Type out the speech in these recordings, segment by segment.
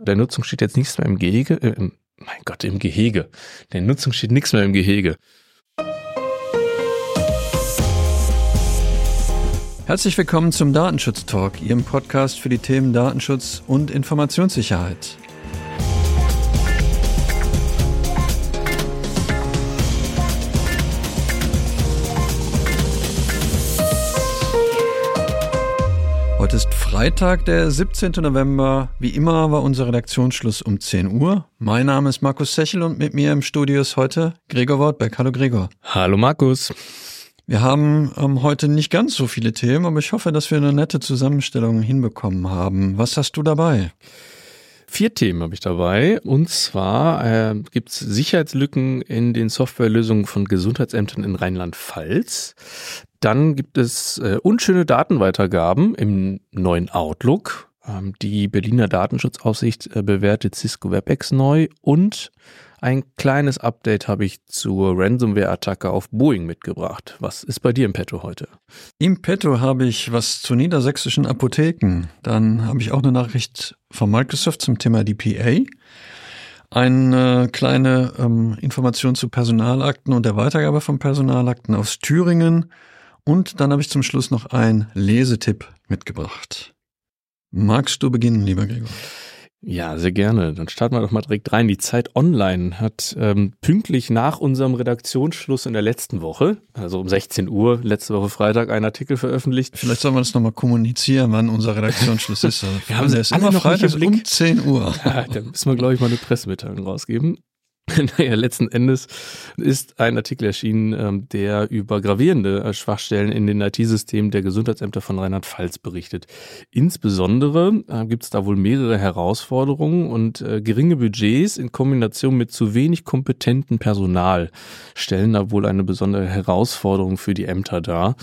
Der Nutzung steht jetzt nichts mehr im Gehege. Äh, mein Gott, im Gehege. Der Nutzung steht nichts mehr im Gehege. Herzlich willkommen zum Datenschutz Talk, Ihrem Podcast für die Themen Datenschutz und Informationssicherheit. Freitag, der 17. November. Wie immer war unser Redaktionsschluss um 10 Uhr. Mein Name ist Markus Sechel und mit mir im Studio ist heute Gregor Wortbeck. Hallo Gregor. Hallo Markus. Wir haben ähm, heute nicht ganz so viele Themen, aber ich hoffe, dass wir eine nette Zusammenstellung hinbekommen haben. Was hast du dabei? Vier Themen habe ich dabei. Und zwar äh, gibt es Sicherheitslücken in den Softwarelösungen von Gesundheitsämtern in Rheinland-Pfalz. Dann gibt es äh, unschöne Datenweitergaben im neuen Outlook. Ähm, die Berliner Datenschutzaufsicht äh, bewertet Cisco WebEx neu und ein kleines Update habe ich zur Ransomware-Attacke auf Boeing mitgebracht. Was ist bei dir im Petto heute? Im Petto habe ich was zu niedersächsischen Apotheken. Dann habe ich auch eine Nachricht von Microsoft zum Thema DPA. Eine kleine ähm, Information zu Personalakten und der Weitergabe von Personalakten aus Thüringen. Und dann habe ich zum Schluss noch einen Lesetipp mitgebracht. Magst du beginnen, lieber Gregor? Ja, sehr gerne. Dann starten wir doch mal direkt rein. Die Zeit Online hat ähm, pünktlich nach unserem Redaktionsschluss in der letzten Woche, also um 16 Uhr, letzte Woche Freitag, einen Artikel veröffentlicht. Vielleicht sollen wir das nochmal kommunizieren, wann unser Redaktionsschluss ist. Also wir haben es immer Freitag um 10 Uhr. Ja, da müssen wir, glaube ich, mal eine Pressemitteilung rausgeben. naja, letzten Endes ist ein Artikel erschienen, ähm, der über gravierende äh, Schwachstellen in den IT-Systemen der Gesundheitsämter von Rheinland-Pfalz berichtet. Insbesondere äh, gibt es da wohl mehrere Herausforderungen und äh, geringe Budgets in Kombination mit zu wenig kompetentem Personal stellen da wohl eine besondere Herausforderung für die Ämter dar.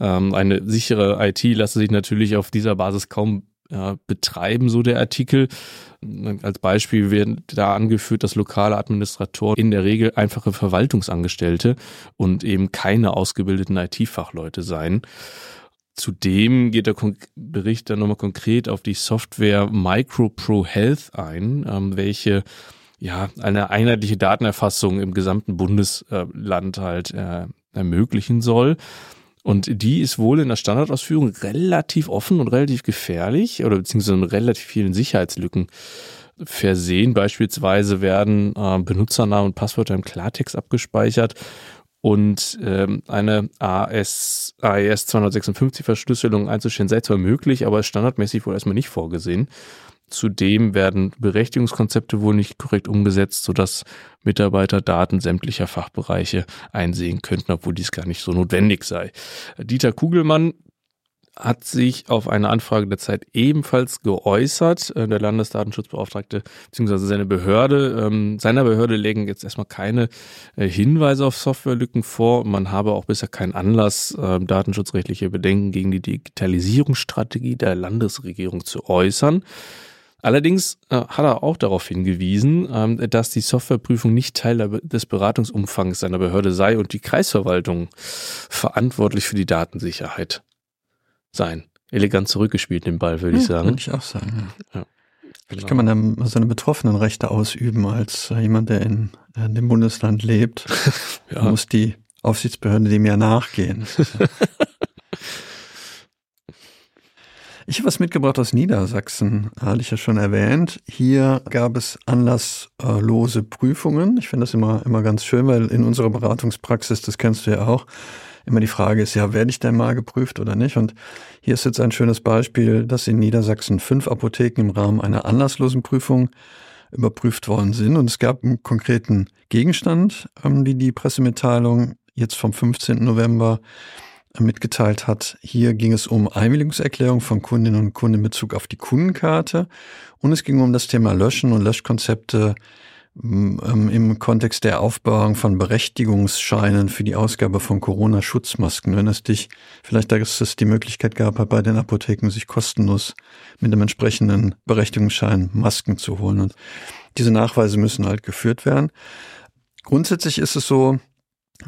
Ähm, eine sichere IT lasse sich natürlich auf dieser Basis kaum ja, betreiben, so der Artikel. Als Beispiel werden da angeführt, dass lokale Administratoren in der Regel einfache Verwaltungsangestellte und eben keine ausgebildeten IT-Fachleute seien. Zudem geht der Bericht dann nochmal konkret auf die Software MicroPro Health ein, ähm, welche ja eine einheitliche Datenerfassung im gesamten Bundesland halt äh, ermöglichen soll. Und die ist wohl in der Standardausführung relativ offen und relativ gefährlich oder beziehungsweise mit relativ vielen Sicherheitslücken versehen. Beispielsweise werden äh, Benutzernamen und Passwörter im Klartext abgespeichert und ähm, eine AS, AES 256 Verschlüsselung einzustellen sei zwar möglich, aber ist standardmäßig wohl erstmal nicht vorgesehen. Zudem werden Berechtigungskonzepte wohl nicht korrekt umgesetzt, sodass Mitarbeiter Daten sämtlicher Fachbereiche einsehen könnten, obwohl dies gar nicht so notwendig sei. Dieter Kugelmann hat sich auf eine Anfrage der Zeit ebenfalls geäußert. Äh, der Landesdatenschutzbeauftragte bzw. seine Behörde, ähm, seiner Behörde legen jetzt erstmal keine äh, Hinweise auf Softwarelücken vor. Man habe auch bisher keinen Anlass, äh, datenschutzrechtliche Bedenken gegen die Digitalisierungsstrategie der Landesregierung zu äußern. Allerdings äh, hat er auch darauf hingewiesen, ähm, dass die Softwareprüfung nicht Teil des Beratungsumfangs seiner Behörde sei und die Kreisverwaltung verantwortlich für die Datensicherheit sein. Elegant zurückgespielt, den Ball, würde ja, ich sagen. Würde ich auch sagen. Ja. Vielleicht kann man dann seine betroffenen Rechte ausüben als äh, jemand, der in, in dem Bundesland lebt. ja. Muss die Aufsichtsbehörde dem ja nachgehen. Ich habe was mitgebracht aus Niedersachsen, hatte ich ja schon erwähnt. Hier gab es anlasslose Prüfungen. Ich finde das immer, immer ganz schön, weil in unserer Beratungspraxis, das kennst du ja auch, immer die Frage ist, ja, werde ich denn mal geprüft oder nicht? Und hier ist jetzt ein schönes Beispiel, dass in Niedersachsen fünf Apotheken im Rahmen einer anlasslosen Prüfung überprüft worden sind. Und es gab einen konkreten Gegenstand, ähm, wie die Pressemitteilung jetzt vom 15. November mitgeteilt hat. Hier ging es um Einwilligungserklärung von Kundinnen und Kunden in Bezug auf die Kundenkarte und es ging um das Thema Löschen und Löschkonzepte ähm, im Kontext der Aufbauung von Berechtigungsscheinen für die Ausgabe von Corona-Schutzmasken. Wenn es dich vielleicht, dass es die Möglichkeit gab, bei den Apotheken sich kostenlos mit dem entsprechenden Berechtigungsschein Masken zu holen. Und diese Nachweise müssen halt geführt werden. Grundsätzlich ist es so,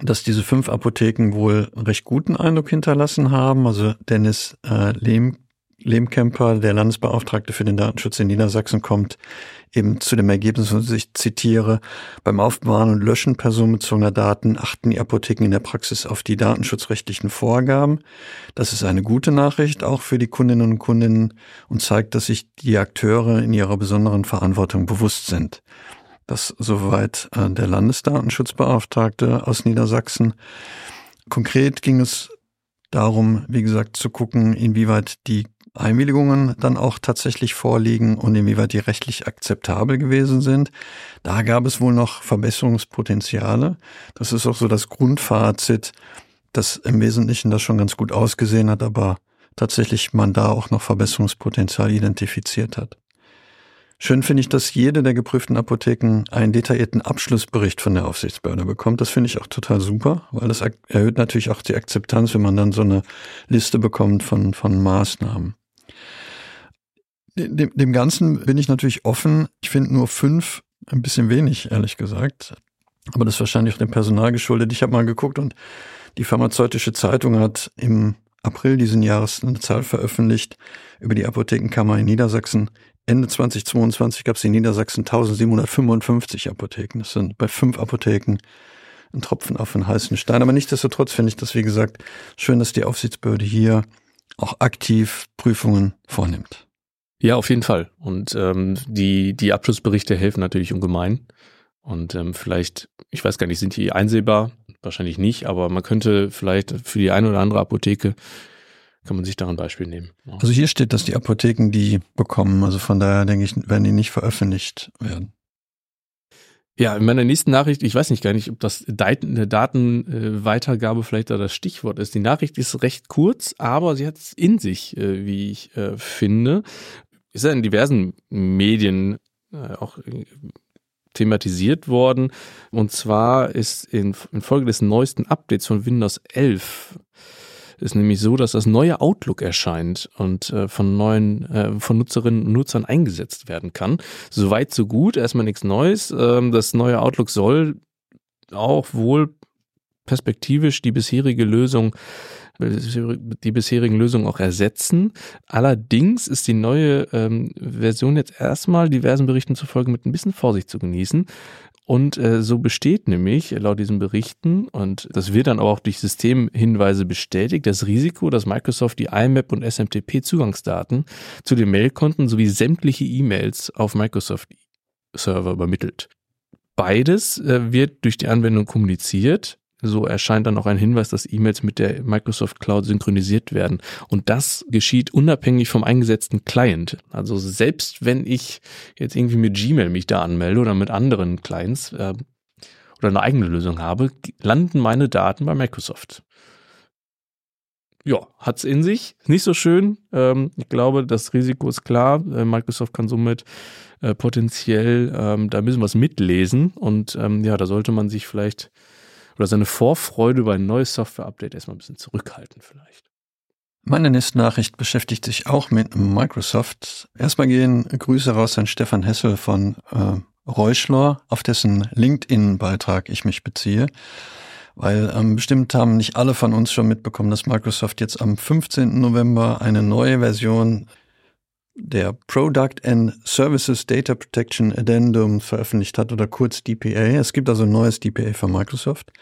dass diese fünf Apotheken wohl recht guten Eindruck hinterlassen haben. Also Dennis äh, Lehm Lehmkemper, der Landesbeauftragte für den Datenschutz in Niedersachsen, kommt eben zu dem Ergebnis, was ich zitiere, beim Aufbewahren und Löschen personenbezogener Daten achten die Apotheken in der Praxis auf die datenschutzrechtlichen Vorgaben. Das ist eine gute Nachricht auch für die Kundinnen und Kunden und zeigt, dass sich die Akteure in ihrer besonderen Verantwortung bewusst sind. Das soweit äh, der Landesdatenschutzbeauftragte aus Niedersachsen. Konkret ging es darum, wie gesagt, zu gucken, inwieweit die Einwilligungen dann auch tatsächlich vorliegen und inwieweit die rechtlich akzeptabel gewesen sind. Da gab es wohl noch Verbesserungspotenziale. Das ist auch so das Grundfazit, das im Wesentlichen das schon ganz gut ausgesehen hat, aber tatsächlich man da auch noch Verbesserungspotenzial identifiziert hat. Schön finde ich, dass jede der geprüften Apotheken einen detaillierten Abschlussbericht von der Aufsichtsbehörde bekommt. Das finde ich auch total super, weil das erhöht natürlich auch die Akzeptanz, wenn man dann so eine Liste bekommt von, von Maßnahmen. Dem, dem Ganzen bin ich natürlich offen. Ich finde nur fünf ein bisschen wenig, ehrlich gesagt. Aber das ist wahrscheinlich auch dem Personal geschuldet. Ich habe mal geguckt und die pharmazeutische Zeitung hat im April diesen Jahres eine Zahl veröffentlicht über die Apothekenkammer in Niedersachsen. Ende 2022 gab es in Niedersachsen 1755 Apotheken. Das sind bei fünf Apotheken ein Tropfen auf den heißen Stein. Aber nichtsdestotrotz finde ich das, wie gesagt, schön, dass die Aufsichtsbehörde hier auch aktiv Prüfungen vornimmt. Ja, auf jeden Fall. Und ähm, die, die Abschlussberichte helfen natürlich ungemein. Und ähm, vielleicht, ich weiß gar nicht, sind die einsehbar? Wahrscheinlich nicht, aber man könnte vielleicht für die eine oder andere Apotheke kann man sich daran Beispiel nehmen. Ja. Also hier steht, dass die Apotheken die bekommen. Also von daher denke ich, werden die nicht veröffentlicht werden. Ja, in meiner nächsten Nachricht, ich weiß nicht gar nicht, ob das eine Datenweitergabe vielleicht da das Stichwort ist. Die Nachricht ist recht kurz, aber sie hat es in sich, äh, wie ich äh, finde. Ist ja in diversen Medien äh, auch thematisiert worden. Und zwar ist in, Folge des neuesten Updates von Windows 11 ist nämlich so, dass das neue Outlook erscheint und äh, von neuen, äh, von Nutzerinnen und Nutzern eingesetzt werden kann. Soweit so gut, erstmal nichts Neues. Ähm, das neue Outlook soll auch wohl perspektivisch die bisherige Lösung die bisherigen Lösungen auch ersetzen. Allerdings ist die neue ähm, Version jetzt erstmal diversen Berichten zufolge mit ein bisschen Vorsicht zu genießen. Und äh, so besteht nämlich laut diesen Berichten, und das wird dann auch durch Systemhinweise bestätigt, das Risiko, dass Microsoft die IMAP und SMTP-Zugangsdaten zu den Mailkonten sowie sämtliche E-Mails auf Microsoft-Server übermittelt. Beides äh, wird durch die Anwendung kommuniziert so erscheint dann auch ein Hinweis, dass E-Mails mit der Microsoft Cloud synchronisiert werden. Und das geschieht unabhängig vom eingesetzten Client. Also selbst wenn ich jetzt irgendwie mit Gmail mich da anmelde oder mit anderen Clients äh, oder eine eigene Lösung habe, landen meine Daten bei Microsoft. Ja, hat's in sich. Nicht so schön. Ähm, ich glaube, das Risiko ist klar. Äh, Microsoft kann somit äh, potenziell ähm, da müssen wir es mitlesen. Und ähm, ja, da sollte man sich vielleicht oder seine Vorfreude über ein neues Software-Update erstmal ein bisschen zurückhalten vielleicht. Meine nächste Nachricht beschäftigt sich auch mit Microsoft. Erstmal gehen Grüße raus an Stefan Hessel von äh, Reuschler, auf dessen LinkedIn-Beitrag ich mich beziehe. Weil ähm, bestimmt haben nicht alle von uns schon mitbekommen, dass Microsoft jetzt am 15. November eine neue Version der Product and Services Data Protection Addendum veröffentlicht hat oder kurz DPA. Es gibt also ein neues DPA von Microsoft.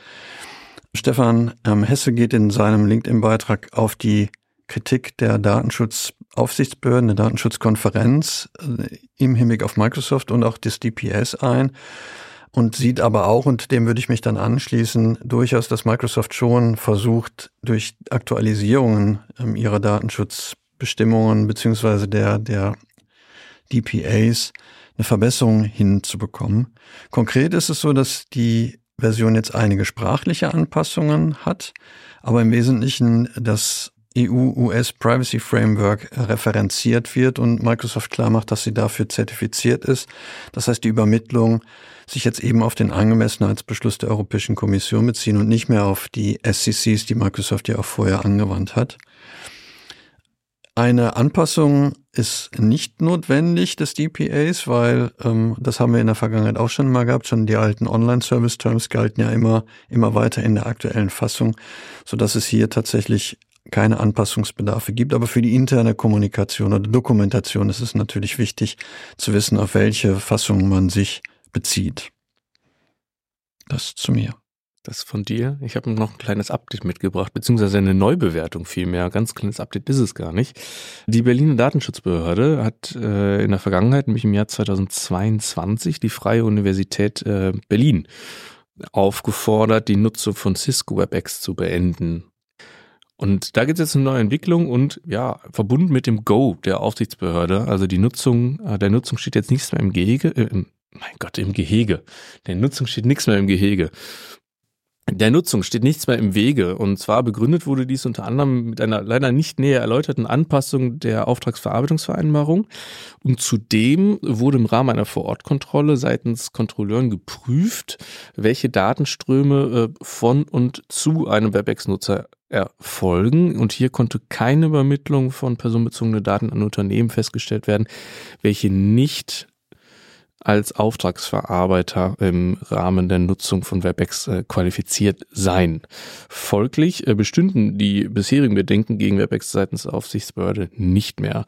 Stefan ähm, Hesse geht in seinem LinkedIn-Beitrag auf die Kritik der Datenschutzaufsichtsbehörden, der Datenschutzkonferenz äh, im Hinblick auf Microsoft und auch des DPS ein und sieht aber auch, und dem würde ich mich dann anschließen, durchaus, dass Microsoft schon versucht, durch Aktualisierungen ähm, ihrer Datenschutz Bestimmungen beziehungsweise der, der DPAs eine Verbesserung hinzubekommen. Konkret ist es so, dass die Version jetzt einige sprachliche Anpassungen hat, aber im Wesentlichen das EU-US Privacy Framework referenziert wird und Microsoft klar macht, dass sie dafür zertifiziert ist. Das heißt, die Übermittlung sich jetzt eben auf den Angemessenheitsbeschluss der Europäischen Kommission beziehen und nicht mehr auf die SCCs, die Microsoft ja auch vorher angewandt hat. Eine Anpassung ist nicht notwendig des DPAs, weil ähm, das haben wir in der Vergangenheit auch schon mal gehabt. Schon die alten Online-Service-Terms galten ja immer, immer weiter in der aktuellen Fassung, so dass es hier tatsächlich keine Anpassungsbedarfe gibt. Aber für die interne Kommunikation oder Dokumentation ist es natürlich wichtig zu wissen, auf welche Fassung man sich bezieht. Das zu mir. Das von dir. Ich habe noch ein kleines Update mitgebracht, beziehungsweise eine Neubewertung vielmehr. Ganz kleines Update ist es gar nicht. Die Berliner Datenschutzbehörde hat äh, in der Vergangenheit, nämlich im Jahr 2022, die Freie Universität äh, Berlin aufgefordert, die Nutzung von Cisco WebEx zu beenden. Und da gibt es jetzt eine neue Entwicklung und ja, verbunden mit dem Go der Aufsichtsbehörde, also die Nutzung, äh, der Nutzung steht jetzt nichts mehr im Gehege, äh, mein Gott, im Gehege. Der Nutzung steht nichts mehr im Gehege. Der Nutzung steht nichts mehr im Wege. Und zwar begründet wurde dies unter anderem mit einer leider nicht näher erläuterten Anpassung der Auftragsverarbeitungsvereinbarung. Und zudem wurde im Rahmen einer Vorortkontrolle seitens Kontrolleuren geprüft, welche Datenströme äh, von und zu einem WebEx-Nutzer erfolgen. Und hier konnte keine Übermittlung von personenbezogenen Daten an Unternehmen festgestellt werden, welche nicht als Auftragsverarbeiter im Rahmen der Nutzung von WebEx äh, qualifiziert sein. Folglich äh, bestünden die bisherigen Bedenken gegen WebEx seitens der Aufsichtsbehörde nicht mehr.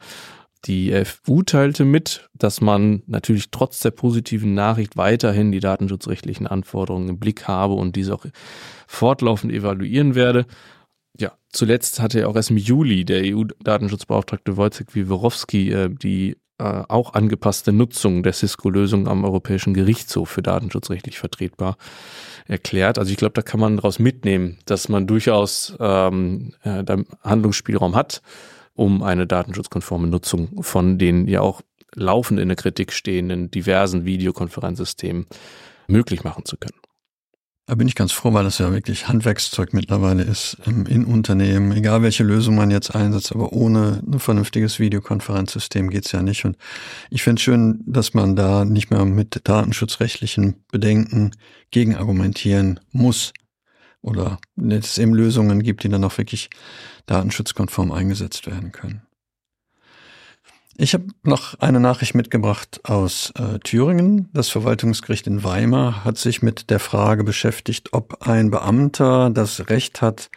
Die FU teilte mit, dass man natürlich trotz der positiven Nachricht weiterhin die datenschutzrechtlichen Anforderungen im Blick habe und diese auch fortlaufend evaluieren werde. Ja, zuletzt hatte auch erst im Juli der EU-Datenschutzbeauftragte Wojciech Wiworowski äh, die äh, auch angepasste Nutzung der Cisco-Lösung am Europäischen Gerichtshof für datenschutzrechtlich vertretbar erklärt. Also ich glaube, da kann man daraus mitnehmen, dass man durchaus ähm, äh, Handlungsspielraum hat, um eine datenschutzkonforme Nutzung von den ja auch laufend in der Kritik stehenden diversen Videokonferenzsystemen möglich machen zu können. Da bin ich ganz froh, weil das ja wirklich Handwerkszeug mittlerweile ist ähm, in Unternehmen. Egal welche Lösung man jetzt einsetzt, aber ohne ein vernünftiges Videokonferenzsystem geht's ja nicht. Und ich finde schön, dass man da nicht mehr mit datenschutzrechtlichen Bedenken gegenargumentieren muss. Oder es eben Lösungen gibt, die dann auch wirklich datenschutzkonform eingesetzt werden können. Ich habe noch eine Nachricht mitgebracht aus äh, Thüringen. Das Verwaltungsgericht in Weimar hat sich mit der Frage beschäftigt, ob ein Beamter das Recht hat,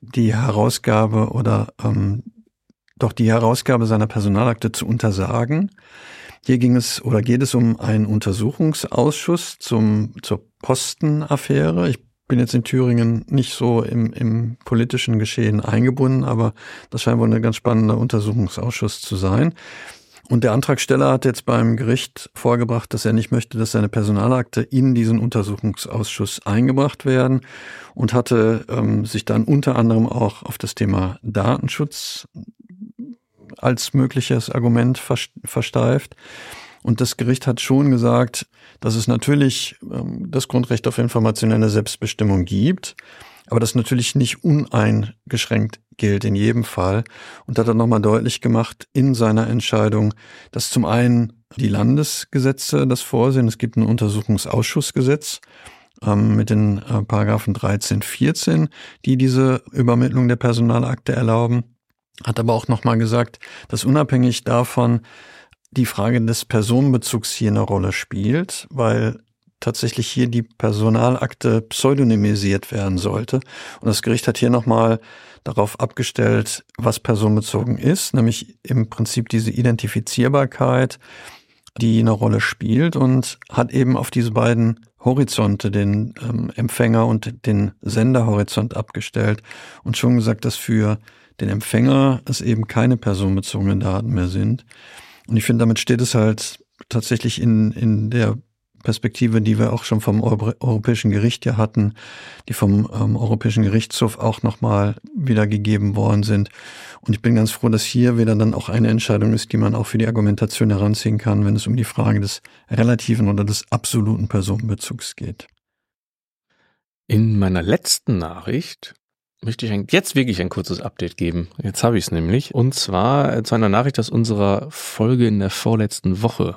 die Herausgabe oder ähm, doch die Herausgabe seiner Personalakte zu untersagen. Hier ging es oder geht es um einen Untersuchungsausschuss zum, zur Postenaffäre. Ich bin jetzt in Thüringen nicht so im, im politischen Geschehen eingebunden, aber das scheint wohl ein ganz spannender Untersuchungsausschuss zu sein. Und der Antragsteller hat jetzt beim Gericht vorgebracht, dass er nicht möchte, dass seine Personalakte in diesen Untersuchungsausschuss eingebracht werden und hatte ähm, sich dann unter anderem auch auf das Thema Datenschutz als mögliches Argument versteift. Und das Gericht hat schon gesagt, dass es natürlich ähm, das Grundrecht auf informationelle Selbstbestimmung gibt, aber das natürlich nicht uneingeschränkt gilt in jedem Fall. Und hat er nochmal deutlich gemacht in seiner Entscheidung, dass zum einen die Landesgesetze das vorsehen. Es gibt ein Untersuchungsausschussgesetz ähm, mit den äh, Paragraphen 13, 14, die diese Übermittlung der Personalakte erlauben. Hat aber auch nochmal gesagt, dass unabhängig davon, die Frage des Personenbezugs hier eine Rolle spielt, weil tatsächlich hier die Personalakte pseudonymisiert werden sollte. Und das Gericht hat hier nochmal darauf abgestellt, was personenbezogen ist, nämlich im Prinzip diese Identifizierbarkeit, die eine Rolle spielt und hat eben auf diese beiden Horizonte, den ähm, Empfänger und den Senderhorizont abgestellt und schon gesagt, dass für den Empfänger es eben keine personenbezogenen Daten mehr sind. Und ich finde, damit steht es halt tatsächlich in, in der Perspektive, die wir auch schon vom Europäischen Gericht ja hatten, die vom ähm, Europäischen Gerichtshof auch nochmal wiedergegeben worden sind. Und ich bin ganz froh, dass hier wieder dann auch eine Entscheidung ist, die man auch für die Argumentation heranziehen kann, wenn es um die Frage des relativen oder des absoluten Personenbezugs geht. In meiner letzten Nachricht möchte ich ein, jetzt wirklich ein kurzes Update geben. Jetzt habe ich es nämlich. Und zwar zu einer Nachricht aus unserer Folge in der vorletzten Woche.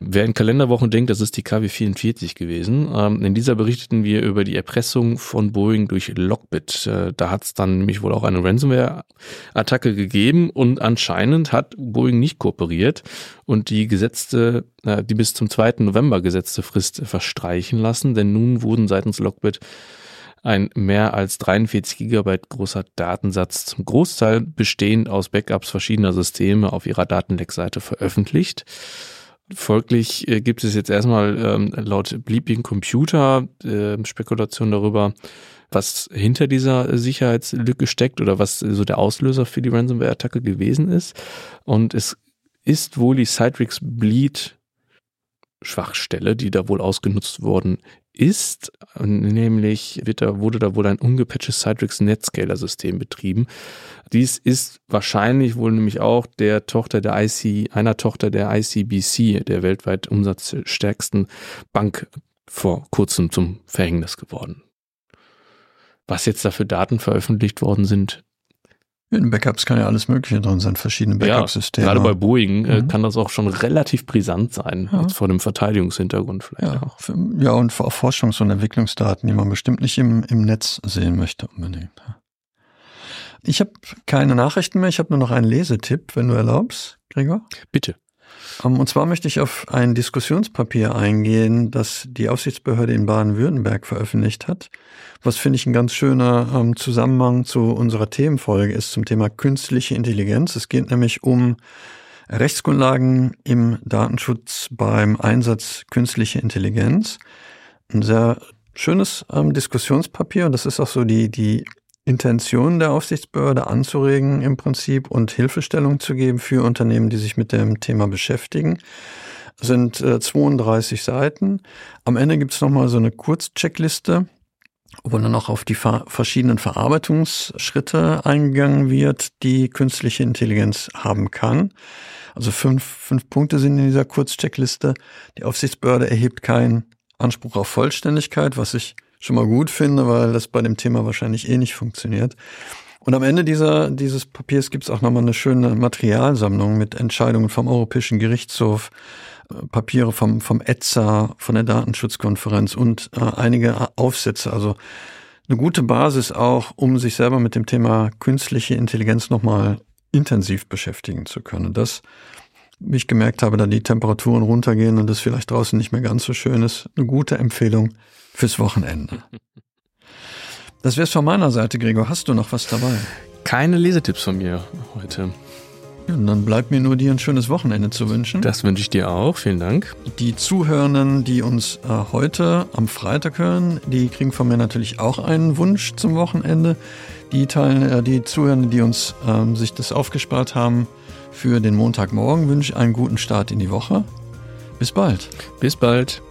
Wer in Kalenderwochen denkt, das ist die KW 44 gewesen. Ähm, in dieser berichteten wir über die Erpressung von Boeing durch Lockbit. Äh, da hat es dann nämlich wohl auch eine Ransomware-Attacke gegeben und anscheinend hat Boeing nicht kooperiert und die gesetzte, äh, die bis zum 2. November gesetzte Frist verstreichen lassen, denn nun wurden seitens Lockbit ein mehr als 43 Gigabyte großer Datensatz zum Großteil bestehend aus Backups verschiedener Systeme auf ihrer Datenleckseite veröffentlicht. Folglich äh, gibt es jetzt erstmal ähm, laut Bleeping Computer äh, Spekulation darüber, was hinter dieser Sicherheitslücke steckt oder was so der Auslöser für die Ransomware-Attacke gewesen ist. Und es ist wohl die Citrix Bleed Schwachstelle, die da wohl ausgenutzt worden ist. Nämlich wird da, wurde da wohl ein ungepatchtes Citrix Netscaler-System betrieben. Dies ist wahrscheinlich wohl nämlich auch der Tochter der IC, einer Tochter der ICBC, der weltweit umsatzstärksten Bank vor kurzem zum Verhängnis geworden. Was jetzt da für Daten veröffentlicht worden sind, in Backups kann ja alles Mögliche drin sein, verschiedene Backup-Systeme. Ja, gerade bei Boeing äh, mhm. kann das auch schon relativ brisant sein, ja. vor dem Verteidigungshintergrund vielleicht ja, auch. Für, ja, und auch Forschungs- und Entwicklungsdaten, die man bestimmt nicht im, im Netz sehen möchte unbedingt. Ich habe keine Nachrichten mehr, ich habe nur noch einen Lesetipp, wenn du erlaubst, Gregor. Bitte. Ähm, und zwar möchte ich auf ein Diskussionspapier eingehen, das die Aufsichtsbehörde in Baden-Württemberg veröffentlicht hat. Was finde ich ein ganz schöner ähm, Zusammenhang zu unserer Themenfolge ist zum Thema künstliche Intelligenz. Es geht nämlich um Rechtsgrundlagen im Datenschutz beim Einsatz künstlicher Intelligenz. Ein sehr schönes ähm, Diskussionspapier und das ist auch so die, die Intention der Aufsichtsbehörde anzuregen im Prinzip und Hilfestellung zu geben für Unternehmen, die sich mit dem Thema beschäftigen. sind äh, 32 Seiten. Am Ende gibt es nochmal so eine Kurzcheckliste, wo dann auch auf die verschiedenen Verarbeitungsschritte eingegangen wird, die künstliche Intelligenz haben kann. Also fünf, fünf Punkte sind in dieser Kurzcheckliste. Die Aufsichtsbehörde erhebt keinen Anspruch auf Vollständigkeit, was ich schon mal gut finde, weil das bei dem Thema wahrscheinlich eh nicht funktioniert. Und am Ende dieser, dieses Papiers gibt es auch nochmal eine schöne Materialsammlung mit Entscheidungen vom Europäischen Gerichtshof, äh, Papiere vom, vom ETSA, von der Datenschutzkonferenz und äh, einige Aufsätze. Also eine gute Basis auch, um sich selber mit dem Thema künstliche Intelligenz nochmal intensiv beschäftigen zu können. Das, ich gemerkt habe, da die Temperaturen runtergehen und es vielleicht draußen nicht mehr ganz so schön ist, eine gute Empfehlung fürs Wochenende. Das wär's von meiner Seite, Gregor. Hast du noch was dabei? Keine Lesetipps von mir heute. Ja, dann bleibt mir nur dir ein schönes Wochenende zu wünschen. Das wünsche ich dir auch. Vielen Dank. Die Zuhörenden, die uns äh, heute am Freitag hören, die kriegen von mir natürlich auch einen Wunsch zum Wochenende. Die teilen, äh, die Zuhörenden, die uns äh, sich das aufgespart haben für den Montagmorgen, wünsche ich einen guten Start in die Woche. Bis bald. Bis bald.